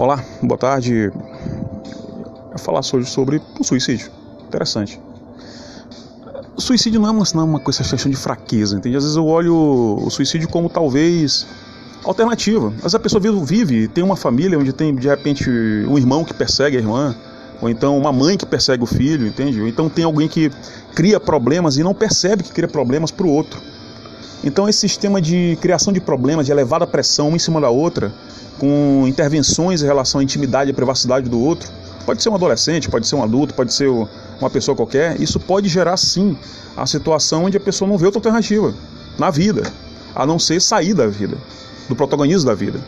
Olá, boa tarde. Vou falar hoje sobre o suicídio. Interessante. O suicídio não é uma, não é uma questão de fraqueza, entende? Às vezes eu olho o suicídio como talvez alternativa. Vezes a pessoa vive, tem uma família onde tem de repente um irmão que persegue a irmã, ou então uma mãe que persegue o filho, entende? Ou então tem alguém que cria problemas e não percebe que cria problemas para o outro. Então esse sistema de criação de problemas, de elevada pressão uma em cima da outra, com intervenções em relação à intimidade e privacidade do outro, pode ser um adolescente, pode ser um adulto, pode ser uma pessoa qualquer, isso pode gerar sim a situação onde a pessoa não vê outra alternativa na vida, a não ser sair da vida, do protagonismo da vida.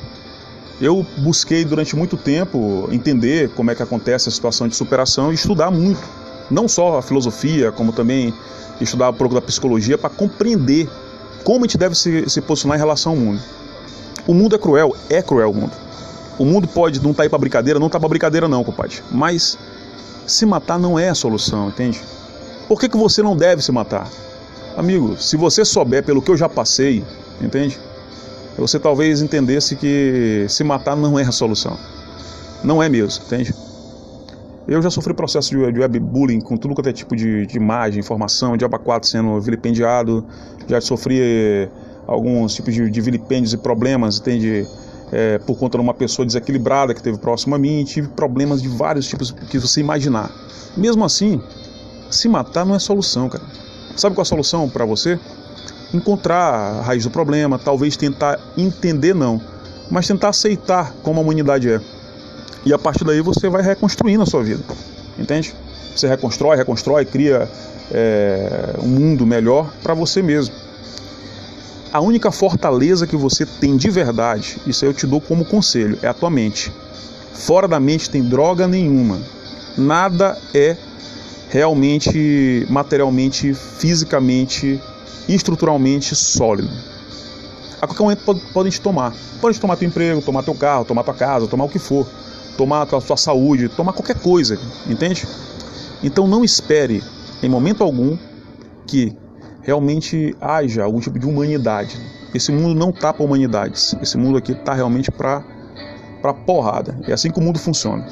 Eu busquei durante muito tempo entender como é que acontece a situação de superação e estudar muito, não só a filosofia, como também estudar um pouco da psicologia para compreender como a gente deve se, se posicionar em relação ao mundo. O mundo é cruel, é cruel o mundo. O mundo pode não estar tá aí para brincadeira, não está para brincadeira não, compadre. Mas se matar não é a solução, entende? Por que, que você não deve se matar? Amigo, se você souber pelo que eu já passei, entende? você talvez entendesse que se matar não é a solução. Não é mesmo, entende? Eu já sofri processo de, de webbullying com tudo quanto é tipo de, de imagem, informação, de abacuado sendo vilipendiado, já sofri eh, alguns tipos de, de vilipêndios e problemas, entende? É, por conta de uma pessoa desequilibrada que teve próximo a mim, tive problemas de vários tipos que você imaginar. Mesmo assim, se matar não é solução, cara. Sabe qual é a solução para você? encontrar a raiz do problema, talvez tentar entender não, mas tentar aceitar como a humanidade é. E a partir daí você vai reconstruindo a sua vida, entende? Você reconstrói, reconstrói, cria é, um mundo melhor para você mesmo. A única fortaleza que você tem de verdade, isso aí eu te dou como conselho, é a tua mente. Fora da mente tem droga nenhuma. Nada é realmente, materialmente, fisicamente estruturalmente sólido. A qualquer momento pode, podem te tomar. Podem te tomar teu emprego, tomar teu carro, tomar tua casa, tomar o que for. Tomar a tua saúde, tomar qualquer coisa, entende? Então não espere, em momento algum, que realmente haja algum tipo de humanidade. Esse mundo não tá para humanidades. Esse mundo aqui tá realmente para para porrada. É assim que o mundo funciona.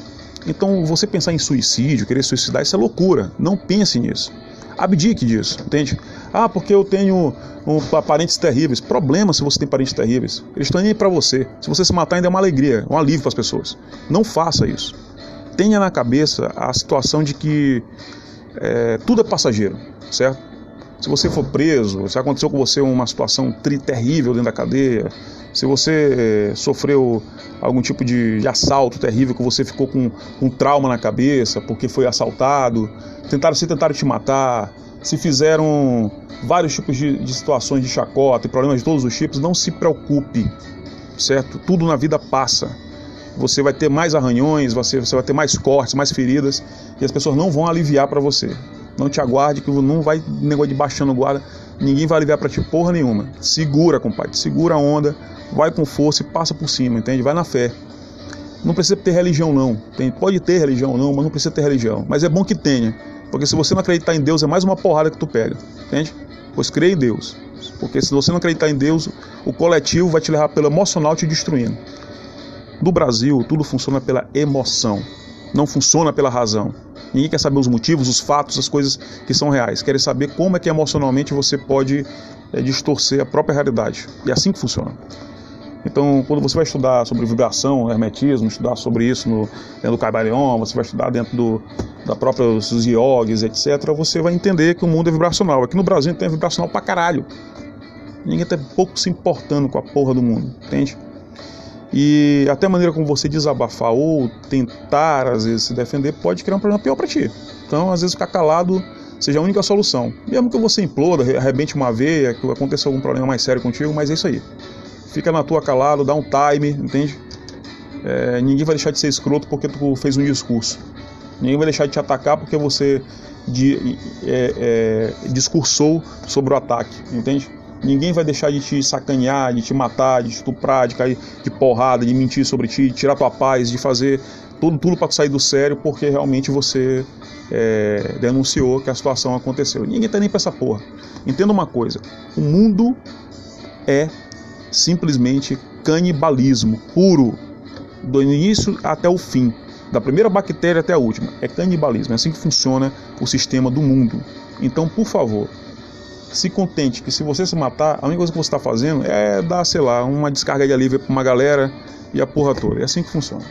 Então, você pensar em suicídio, querer suicidar, isso é loucura. Não pense nisso abdique disso, entende? Ah, porque eu tenho um, parentes terríveis. Problema se você tem parentes terríveis. Eles estão aí para você. Se você se matar, ainda é uma alegria, um alívio para as pessoas. Não faça isso. Tenha na cabeça a situação de que é, tudo é passageiro, certo? Se você for preso, se aconteceu com você uma situação terrível dentro da cadeia, se você é, sofreu algum tipo de, de, assalto terrível, que você ficou com um trauma na cabeça porque foi assaltado, tentaram se tentaram te matar, se fizeram vários tipos de, de situações de chacota e problemas de todos os tipos, não se preocupe, certo? Tudo na vida passa. Você vai ter mais arranhões, você, você vai ter mais cortes, mais feridas e as pessoas não vão aliviar para você. Não te aguarde que não vai negócio de baixando guarda, ninguém vai aliviar para ti porra nenhuma. Segura, compadre, segura a onda, vai com força e passa por cima, entende? Vai na fé. Não precisa ter religião não. Tem, pode ter religião não, mas não precisa ter religião. Mas é bom que tenha. Porque se você não acreditar em Deus, é mais uma porrada que tu pega. Entende? Pois crê em Deus. Porque se você não acreditar em Deus, o coletivo vai te levar pelo emocional te destruindo. No Brasil, tudo funciona pela emoção. Não funciona pela razão. Ninguém quer saber os motivos, os fatos, as coisas que são reais. Querem saber como é que emocionalmente você pode é, distorcer a própria realidade. E é assim que funciona. Então, quando você vai estudar sobre vibração, hermetismo, estudar sobre isso no, dentro do Kaibalion, você vai estudar dentro do, da própria dos etc., você vai entender que o mundo é vibracional. Aqui no Brasil tem vibracional pra caralho. Ninguém tá pouco se importando com a porra do mundo, entende? E até a maneira como você desabafar ou tentar, às vezes, se defender, pode criar um problema pior para ti. Então, às vezes, ficar calado seja a única solução. Mesmo que você imploda, arrebente uma veia, que aconteça algum problema mais sério contigo, mas é isso aí fica na tua calado, dá um time, entende? É, ninguém vai deixar de ser escroto porque tu fez um discurso. Ninguém vai deixar de te atacar porque você de, é, é, discursou sobre o ataque, entende? Ninguém vai deixar de te sacanear, de te matar, de te estuprar, de cair de porrada, de mentir sobre ti, de tirar tua paz, de fazer tudo, tudo para sair do sério porque realmente você é, denunciou que a situação aconteceu. Ninguém tá nem pra essa porra. Entenda uma coisa: o mundo é simplesmente canibalismo puro. do início até o fim, da primeira bactéria até a última. É canibalismo, é assim que funciona o sistema do mundo. Então, por favor, se contente que se você se matar, a única coisa que você está fazendo é dar, sei lá, uma descarga de alívio para uma galera e a porra toda. É assim que funciona.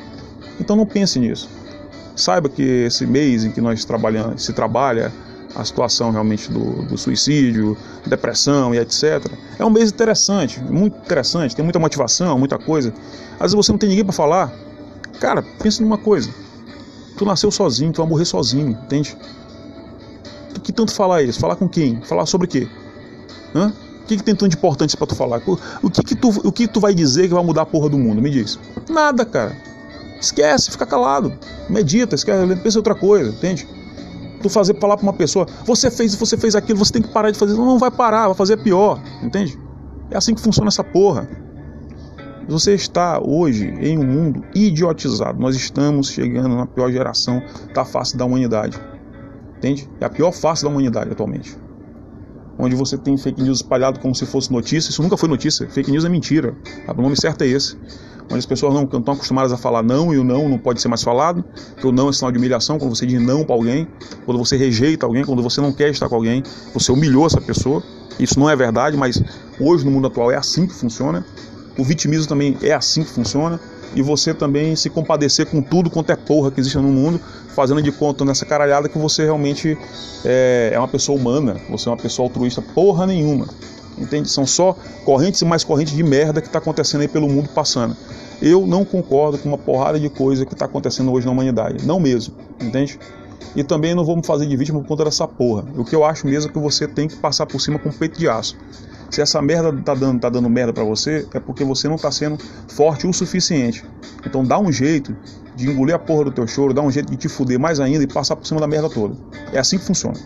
Então não pense nisso. Saiba que esse mês em que nós trabalhamos, se trabalha a situação realmente do, do, suicídio, depressão e etc. É um mês interessante, muito interessante, tem muita motivação, muita coisa. Às vezes você não tem ninguém para falar. Cara, pensa numa coisa. Tu nasceu sozinho, tu vai morrer sozinho, entende? Que tanto falar isso? Falar com quem? Falar sobre quê? Hã? O que, que tem tanto de importante para tu falar? O que que tu, o que tu vai dizer que vai mudar a porra do mundo? Me diz. Nada, cara. Esquece, fica calado. Medita, esquece, pensa em outra coisa, entende? Tu fazer falar para uma pessoa, você fez, você fez aquilo, você tem que parar de fazer. Não, vai parar, vai fazer pior, entende? É assim que funciona essa porra. Você está hoje em um mundo idiotizado. Nós estamos chegando na pior geração da face da humanidade. Entende? É a pior face da humanidade atualmente. Onde você tem fake news espalhado como se fosse notícia. Isso nunca foi notícia. Fake news é mentira. O nome certo é esse onde as pessoas não estão acostumadas a falar não e o não não pode ser mais falado, porque o não é sinal de humilhação, quando você diz não para alguém, quando você rejeita alguém, quando você não quer estar com alguém, você humilhou essa pessoa. Isso não é verdade, mas hoje no mundo atual é assim que funciona. O vitimismo também é assim que funciona. E você também se compadecer com tudo quanto é porra que existe no mundo, fazendo de conta nessa caralhada que você realmente é, é uma pessoa humana, você é uma pessoa altruísta porra nenhuma. Entende? São só correntes e mais correntes de merda que está acontecendo aí pelo mundo passando. Eu não concordo com uma porrada de coisa que está acontecendo hoje na humanidade. Não mesmo, entende? E também não vou me fazer de vítima por conta dessa porra. O que eu acho mesmo é que você tem que passar por cima com peito de aço. Se essa merda tá dando, tá dando merda para você, é porque você não tá sendo forte o suficiente. Então dá um jeito de engolir a porra do teu choro, dá um jeito de te fuder mais ainda e passar por cima da merda toda. É assim que funciona.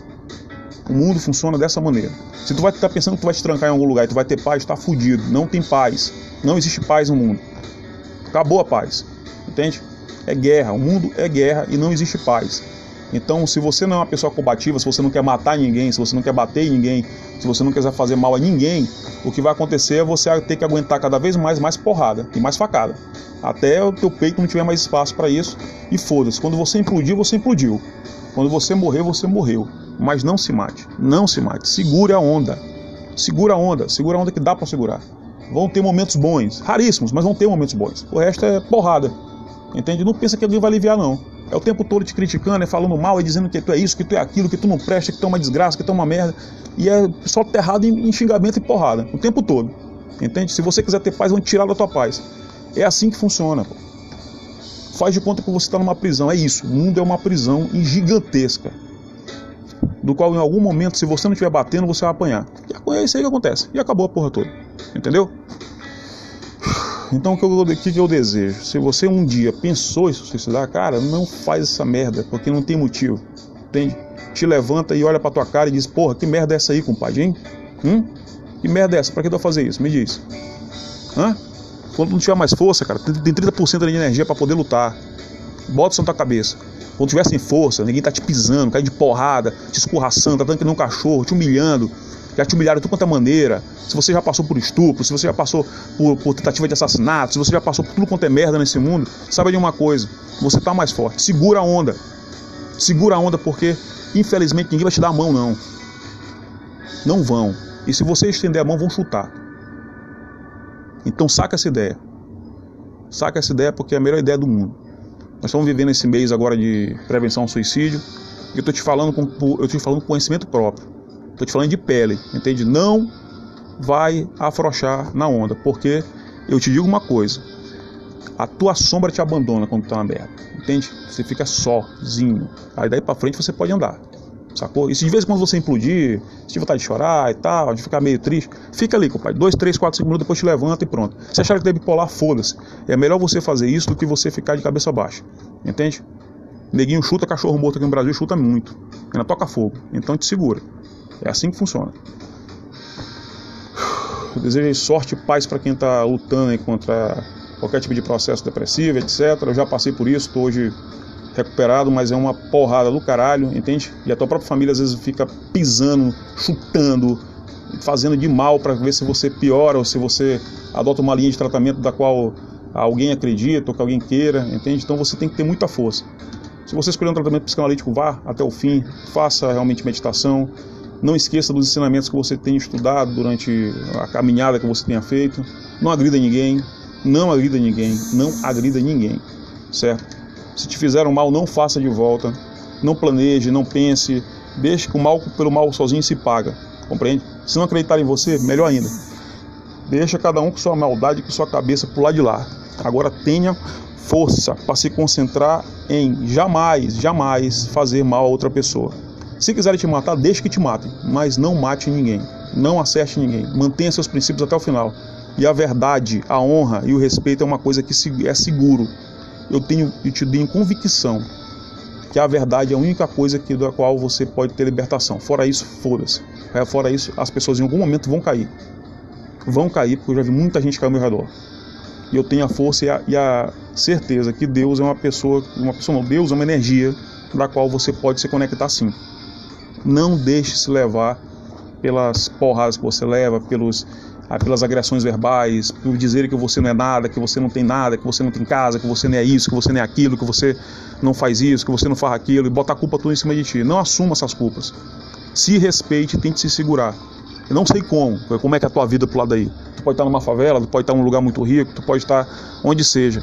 O mundo funciona dessa maneira. Se tu vai estar tá pensando que tu vai te trancar em algum lugar e tu vai ter paz, tá fudido. Não tem paz. Não existe paz no mundo. Acabou a paz. Entende? É guerra. O mundo é guerra e não existe paz. Então, se você não é uma pessoa combativa, se você não quer matar ninguém, se você não quer bater ninguém, se você não quiser fazer mal a ninguém, o que vai acontecer é você ter que aguentar cada vez mais mais porrada e mais facada. Até o teu peito não tiver mais espaço para isso e foda-se. Quando você implodiu, você implodiu. Quando você morrer, você morreu. Mas não se mate. Não se mate. Segure a onda. Segura a onda. Segura a onda que dá para segurar. Vão ter momentos bons. Raríssimos, mas vão ter momentos bons. O resto é porrada. Entende? Não pensa que alguém vai aliviar, não. É o tempo todo te criticando, é falando mal, é dizendo que tu é isso, que tu é aquilo, que tu não presta, que tu é uma desgraça, que tu é uma merda. E é só terrado em, em xingamento e porrada. O tempo todo. Entende? Se você quiser ter paz, vão te tirar da tua paz. É assim que funciona. Pô. Faz de conta que você está numa prisão. É isso. O mundo é uma prisão gigantesca do qual em algum momento, se você não estiver batendo, você vai apanhar. E é isso aí que acontece. E acabou a porra toda. Entendeu? Então o que, eu, que eu desejo? Se você um dia pensou em se suicidar, cara, não faz essa merda, porque não tem motivo. Entende? Te levanta e olha pra tua cara e diz, porra, que merda é essa aí, compadre, hein? Hum? Que merda é essa? Pra que tu vai fazer isso? Me diz. Hã? Quando não tiver mais força, cara, tem 30% de energia para poder lutar. Bota isso na tua cabeça. Quando tiver sem força, ninguém tá te pisando, caindo de porrada, te escorraçando, tá dando que nem um cachorro, te humilhando, já te humilharam de é maneira. Se você já passou por estupro, se você já passou por, por, tentativa de assassinato, se você já passou por tudo quanto é merda nesse mundo, saiba de uma coisa: você tá mais forte. Segura a onda. Segura a onda porque, infelizmente, ninguém vai te dar a mão, não. Não vão. E se você estender a mão, vão chutar. Então saca essa ideia. Saca essa ideia porque é a melhor ideia do mundo. Nós estamos vivendo esse mês agora de prevenção ao suicídio. E eu estou te falando com eu te falando com conhecimento próprio. Estou te falando de pele, entende? Não vai afrouxar na onda, porque eu te digo uma coisa: a tua sombra te abandona quando tu tá na merda, entende? Você fica sozinho. Aí daí para frente você pode andar. Sacou? E se de vez em quando você implodir, se tiver vontade de chorar e tal, de ficar meio triste, fica ali, compadre. Dois, três, quatro, cinco minutos, depois te levanta e pronto. Se achar que deve bipolar, foda-se. É melhor você fazer isso do que você ficar de cabeça baixa. Entende? Neguinho chuta cachorro morto aqui no Brasil, chuta muito. Ainda toca fogo. Então te segura. É assim que funciona. Eu desejo sorte e paz para quem está lutando contra qualquer tipo de processo depressivo, etc. Eu já passei por isso, estou hoje recuperado, mas é uma porrada do caralho, entende? E a tua própria família às vezes fica pisando, chutando, fazendo de mal para ver se você piora ou se você adota uma linha de tratamento da qual alguém acredita ou que alguém queira, entende? Então você tem que ter muita força. Se você escolher um tratamento psicanalítico, vá até o fim, faça realmente meditação, não esqueça dos ensinamentos que você tem estudado durante a caminhada que você tenha feito, não agrida ninguém, não agrida ninguém, não agrida ninguém, certo? Se te fizeram mal, não faça de volta, não planeje, não pense, deixe que o mal pelo mal sozinho se paga, compreende? Se não acreditar em você, melhor ainda. Deixa cada um com sua maldade, com sua cabeça pro lado de lá. Agora tenha força para se concentrar em jamais, jamais fazer mal a outra pessoa. Se quiserem te matar, deixe que te matem, mas não mate ninguém, não acerte ninguém. Mantenha seus princípios até o final. E a verdade, a honra e o respeito é uma coisa que é seguro. Eu tenho, eu te tenho convicção que a verdade é a única coisa que, da qual você pode ter libertação. Fora isso, foda-se. É, fora isso, as pessoas em algum momento vão cair. Vão cair, porque eu já vi muita gente cair ao meu redor. E eu tenho a força e a, e a certeza que Deus é uma pessoa, uma pessoa não, Deus é uma energia da qual você pode se conectar sim. Não deixe se levar pelas porradas que você leva, pelos ah, pelas agressões verbais, por dizer que você não é nada, que você não tem nada, que você não tem casa, que você não é isso, que você não é aquilo, que você não faz isso, que você não faz aquilo, e bota a culpa tudo em cima de ti. Não assuma essas culpas. Se respeite, tente se segurar. Eu não sei como, como é que é a tua vida pro lado aí. Tu pode estar numa favela, tu pode estar num lugar muito rico, tu pode estar onde seja.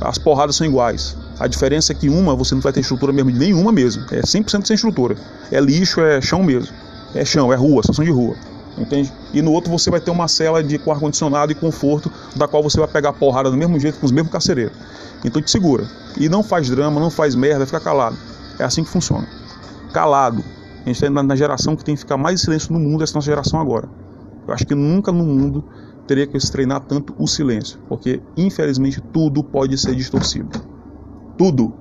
As porradas são iguais. A diferença é que uma você não vai ter estrutura mesmo, nenhuma mesmo. É 100% sem estrutura. É lixo, é chão mesmo. É chão, é rua, situação de rua entende? E no outro você vai ter uma cela de com ar-condicionado e conforto, da qual você vai pegar porrada do mesmo jeito, com os mesmos carcereiros. Então te segura. E não faz drama, não faz merda, fica calado. É assim que funciona. Calado. A gente está na geração que tem que ficar mais em silêncio no mundo, essa nossa geração agora. Eu acho que nunca no mundo teria que se treinar tanto o silêncio, porque infelizmente tudo pode ser distorcido. Tudo.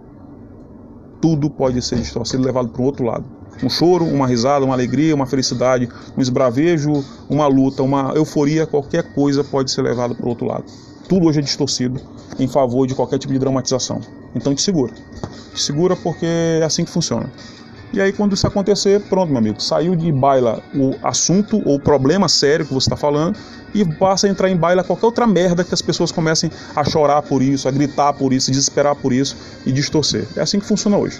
Tudo pode ser distorcido, levado para o outro lado um choro, uma risada, uma alegria, uma felicidade, um esbravejo, uma luta, uma euforia, qualquer coisa pode ser levado para o outro lado. Tudo hoje é distorcido em favor de qualquer tipo de dramatização. Então te segura. Te segura porque é assim que funciona. E aí, quando isso acontecer, pronto, meu amigo, saiu de baila o assunto ou o problema sério que você está falando e passa a entrar em baila qualquer outra merda que as pessoas comecem a chorar por isso, a gritar por isso, a desesperar por isso e distorcer. É assim que funciona hoje.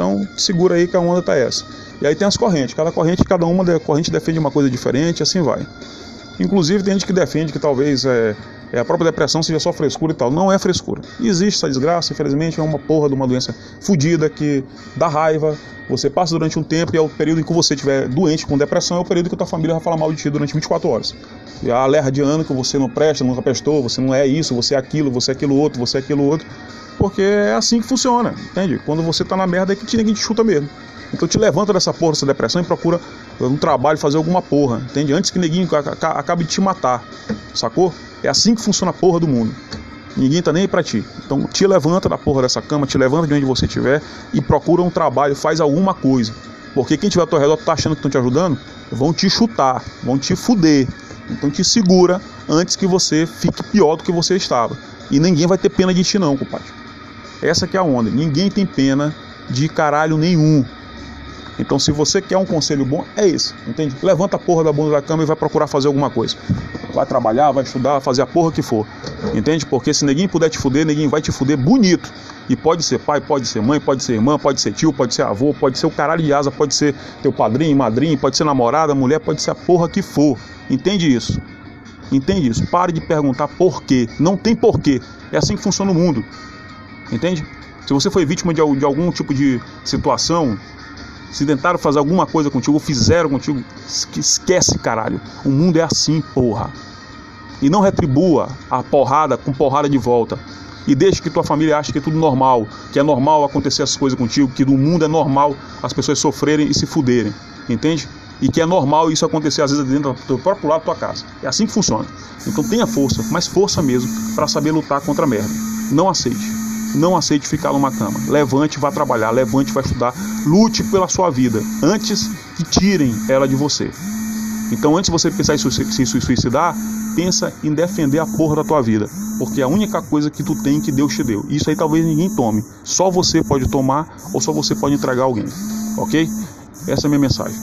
Então, segura aí que a onda tá essa. E aí tem as correntes, cada corrente, cada uma corrente defende uma coisa diferente, assim vai. Inclusive tem gente que defende que talvez é, é, a própria depressão seja só frescura e tal. Não é frescura. Existe essa desgraça, infelizmente, é uma porra de uma doença fodida que dá raiva. Você passa durante um tempo e é o período em que você estiver doente com depressão, é o período que a tua família vai falar mal de ti durante 24 horas. E a lerra de ano que você não presta, nunca prestou, você não é isso, você é aquilo, você é aquilo outro, você é aquilo outro. Porque é assim que funciona, entende? Quando você tá na merda é que ninguém te chuta mesmo. Então te levanta dessa porra, dessa depressão e procura um trabalho, fazer alguma porra, entende? Antes que ninguém acabe de te matar, sacou? É assim que funciona a porra do mundo. Ninguém tá nem aí pra ti. Então te levanta da porra dessa cama, te levanta de onde você estiver e procura um trabalho, faz alguma coisa. Porque quem tiver ao teu redor tá achando que estão te ajudando, vão te chutar, vão te fuder. Então te segura antes que você fique pior do que você estava. E ninguém vai ter pena de ti não, compadre. Essa que é a onda. Ninguém tem pena de caralho nenhum. Então, se você quer um conselho bom, é esse, entende? Levanta a porra da bunda da cama e vai procurar fazer alguma coisa. Vai trabalhar, vai estudar, fazer a porra que for, entende? Porque se ninguém puder te fuder, ninguém vai te fuder bonito. E pode ser pai, pode ser mãe, pode ser irmã, pode ser tio, pode ser avô, pode ser o caralho de asa, pode ser teu padrinho, madrinho, pode ser namorada, mulher, pode ser a porra que for. Entende isso? Entende isso? Pare de perguntar por quê. Não tem porquê. É assim que funciona o mundo. Entende? Se você foi vítima de, de algum tipo de situação, se tentaram fazer alguma coisa contigo, ou fizeram contigo, esquece, caralho. O mundo é assim, porra. E não retribua a porrada com porrada de volta. E deixe que tua família ache que é tudo normal, que é normal acontecer essas coisas contigo, que no mundo é normal as pessoas sofrerem e se fuderem. Entende? E que é normal isso acontecer às vezes dentro do próprio lado da tua casa. É assim que funciona. Então tenha força, mas força mesmo, para saber lutar contra a merda. Não aceite. Não aceite ficar numa cama. Levante, vá trabalhar, levante, vá estudar. Lute pela sua vida antes que tirem ela de você. Então, antes de você pensar em se suicidar, pensa em defender a porra da tua vida, porque é a única coisa que tu tem que Deus te deu. Isso aí talvez ninguém tome. Só você pode tomar ou só você pode entregar alguém. OK? Essa é a minha mensagem.